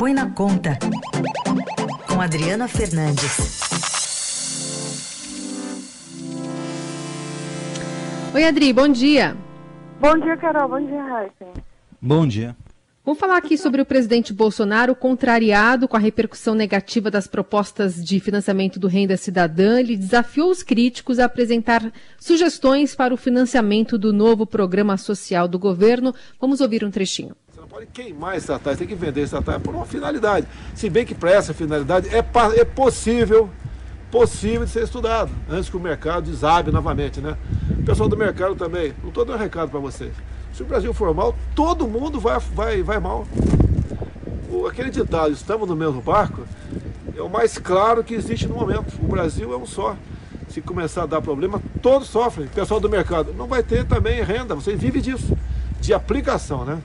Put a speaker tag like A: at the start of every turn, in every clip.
A: Põe na Conta, com Adriana Fernandes.
B: Oi, Adri, bom dia.
C: Bom dia, Carol. Bom dia, Raíssa.
D: Bom dia.
B: Vamos falar aqui sobre o presidente Bolsonaro, contrariado com a repercussão negativa das propostas de financiamento do Renda Cidadã. Ele desafiou os críticos a apresentar sugestões para o financiamento do novo programa social do governo. Vamos ouvir um trechinho.
E: Pode queimar estatais, tem que vender estatais por uma finalidade. Se bem que para essa finalidade é, é possível, possível de ser estudado, antes que o mercado desabe novamente, né? O pessoal do mercado também, não estou dando um recado para vocês. Se o Brasil for mal, todo mundo vai, vai, vai mal. O, aquele ditado, estamos no mesmo barco, é o mais claro que existe no momento. O Brasil é um só. Se começar a dar problema, todos sofrem. Pessoal do mercado não vai ter também renda, você vive disso, de aplicação, né?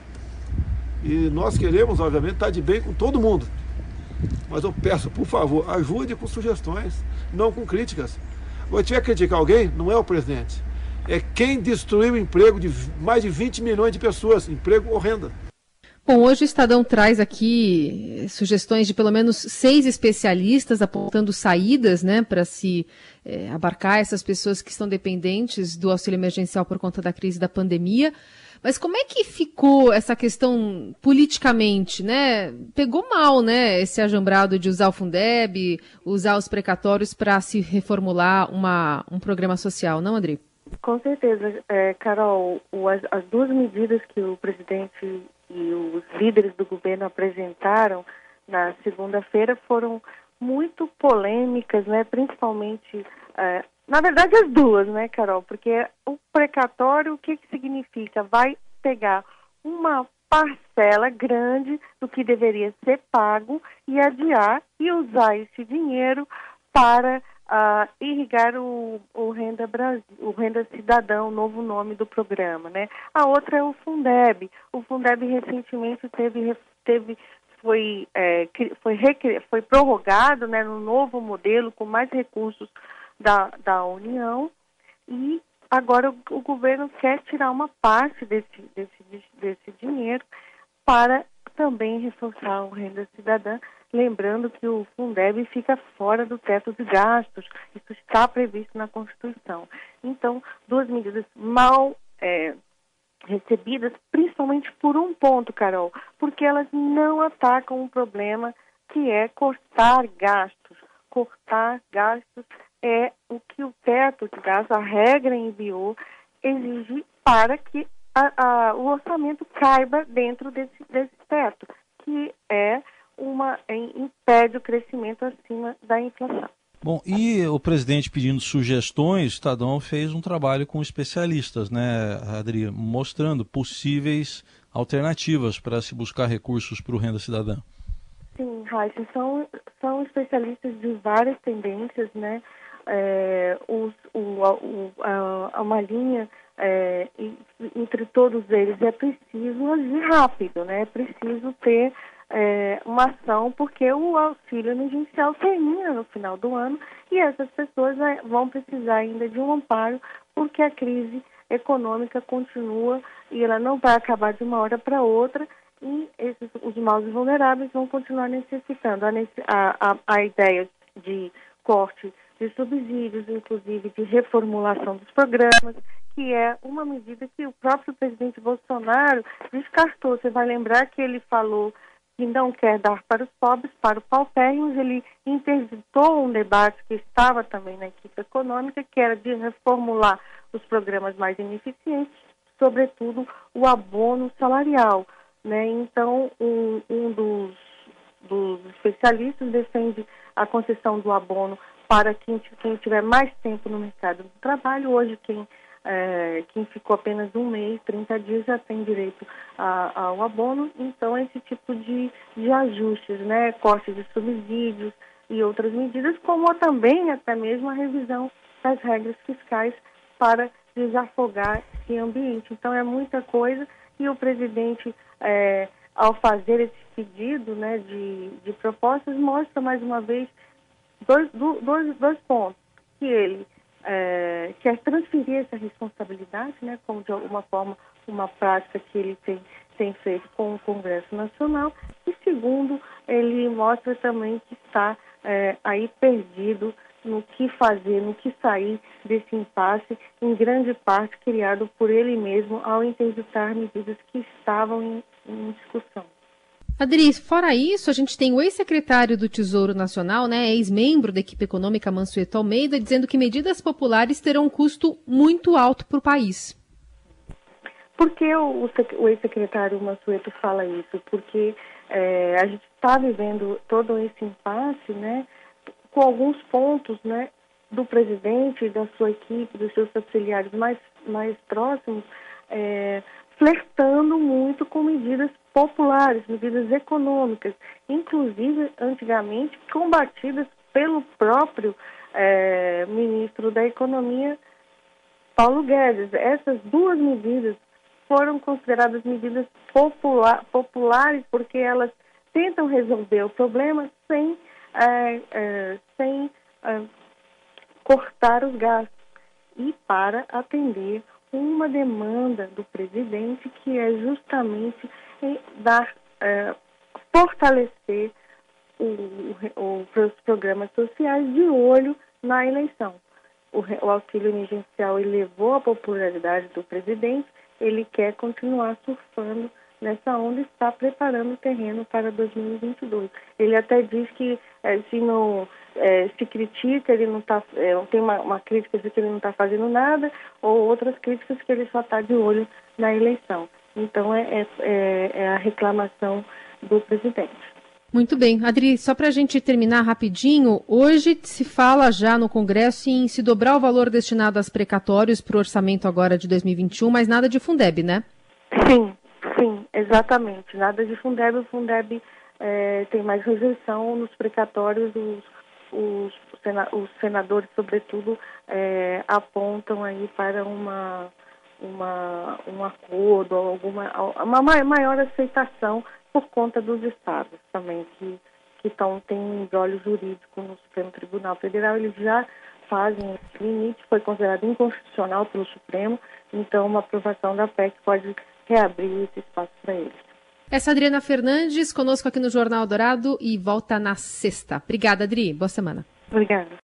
E: E nós queremos, obviamente, estar de bem com todo mundo. Mas eu peço, por favor, ajude com sugestões, não com críticas. Se tiver que criticar alguém, não é o presidente é quem destruiu o emprego de mais de 20 milhões de pessoas, emprego horrendo.
B: Bom, hoje o Estadão traz aqui sugestões de pelo menos seis especialistas apontando saídas né, para se é, abarcar essas pessoas que estão dependentes do auxílio emergencial por conta da crise da pandemia. Mas como é que ficou essa questão politicamente, né? Pegou mal, né, esse ajambrado de usar o Fundeb, usar os precatórios para se reformular uma, um programa social, não, André?
C: Com certeza, é, Carol, as, as, duas medidas que o presidente e os líderes do governo apresentaram na segunda-feira foram muito polêmicas, né? Principalmente, é, na verdade, as duas, né, Carol? Porque o precatório, o que, que significa? Vai pegar uma parcela grande do que deveria ser pago e adiar e usar esse dinheiro para irrigar o, o, Renda Brasil, o Renda Cidadão, novo nome do programa, né? A outra é o Fundeb. O Fundeb recentemente teve, teve foi, é, foi, foi prorrogado né, no novo modelo com mais recursos da, da União e agora o, o governo quer tirar uma parte desse, desse, desse dinheiro para também reforçar o Renda Cidadã Lembrando que o Fundeb fica fora do teto de gastos, isso está previsto na Constituição. Então, duas medidas mal é, recebidas, principalmente por um ponto, Carol, porque elas não atacam um problema que é cortar gastos. Cortar gastos é o que o teto de gastos, a regra enviou, exige para que a, a, o orçamento caiba dentro desse, desse teto, que é uma impede o crescimento acima da inflação.
D: Bom, e o presidente pedindo sugestões, Estadão fez um trabalho com especialistas, né, Adri, mostrando possíveis alternativas para se buscar recursos para o Renda Cidadã.
C: Sim, Raíssa, são, são especialistas de várias tendências, né? É, os, o, o, a, uma linha é, entre todos eles é preciso agir rápido, né? É preciso ter é, uma ação, porque o auxílio emergencial termina no final do ano e essas pessoas é, vão precisar ainda de um amparo, porque a crise econômica continua e ela não vai acabar de uma hora para outra e esses, os mais vulneráveis vão continuar necessitando. A, a, a ideia de corte de subsídios, inclusive de reformulação dos programas, que é uma medida que o próprio presidente Bolsonaro descartou. Você vai lembrar que ele falou que não quer dar para os pobres, para o paupérrimos, ele interditou um debate que estava também na equipe econômica, que era de reformular os programas mais ineficientes, sobretudo o abono salarial. Né? Então, um, um dos, dos, especialistas defende a concessão do abono para quem, quem tiver mais tempo no mercado do trabalho. Hoje, quem é, quem ficou apenas um mês, 30 dias, já tem direito a, ao abono. Então, esse tipo de, de ajustes, né, cortes de subsídios e outras medidas, como também até mesmo a revisão das regras fiscais para desafogar esse ambiente. Então, é muita coisa e o presidente, é, ao fazer esse pedido né, de, de propostas, mostra mais uma vez dois, dois, dois pontos. Que ele é, quer transferir essa responsabilidade, né, como de alguma forma uma prática que ele tem tem feito com o Congresso Nacional, e segundo, ele mostra também que está é, aí perdido no que fazer, no que sair desse impasse, em grande parte criado por ele mesmo ao interditar medidas que estavam em, em discussão.
B: Adri, fora isso, a gente tem o ex-secretário do Tesouro Nacional, né, ex-membro da equipe econômica Mansueto Almeida, dizendo que medidas populares terão um custo muito alto para o país.
C: Por que o, o ex-secretário Mansueto fala isso? Porque é, a gente está vivendo todo esse impasse, né, com alguns pontos, né, do presidente, da sua equipe, dos seus auxiliares mais, mais próximos, é, flertando muito com medidas populares, medidas econômicas, inclusive antigamente combatidas pelo próprio é, ministro da Economia, Paulo Guedes. Essas duas medidas foram consideradas medidas popular, populares porque elas tentam resolver o problema sem, é, é, sem cortar os gastos e para atender uma demanda do presidente que é justamente dar, é, fortalecer os programas sociais de olho na eleição. O, o auxílio emergencial elevou a popularidade do presidente, ele quer continuar surfando nessa onda está preparando o terreno para 2022. Ele até diz que é, se não é, se critica, ele não está, é, tem uma, uma, crítica de que ele não está fazendo nada, ou outras críticas que ele só está de olho na eleição. Então é, é, é, é a reclamação do presidente.
B: Muito bem. Adri, só para a gente terminar rapidinho, hoje se fala já no Congresso em se dobrar o valor destinado aos precatórios para o orçamento agora de 2021, mas nada de Fundeb, né?
C: Sim, sim, exatamente. Nada de Fundeb. O Fundeb é, tem mais rejeição nos precatórios, os, os, os senadores, sobretudo, é, apontam aí para uma, uma, um acordo, alguma uma maior aceitação por conta dos estados também, que, que tão, têm um embrólio jurídico no Supremo Tribunal Federal. Eles já fazem esse limite, foi considerado inconstitucional pelo Supremo, então uma aprovação da PEC pode reabrir esse espaço para eles.
B: Essa é Adriana Fernandes, conosco aqui no Jornal Dourado e volta na sexta. Obrigada, Adri. Boa semana.
C: Obrigada.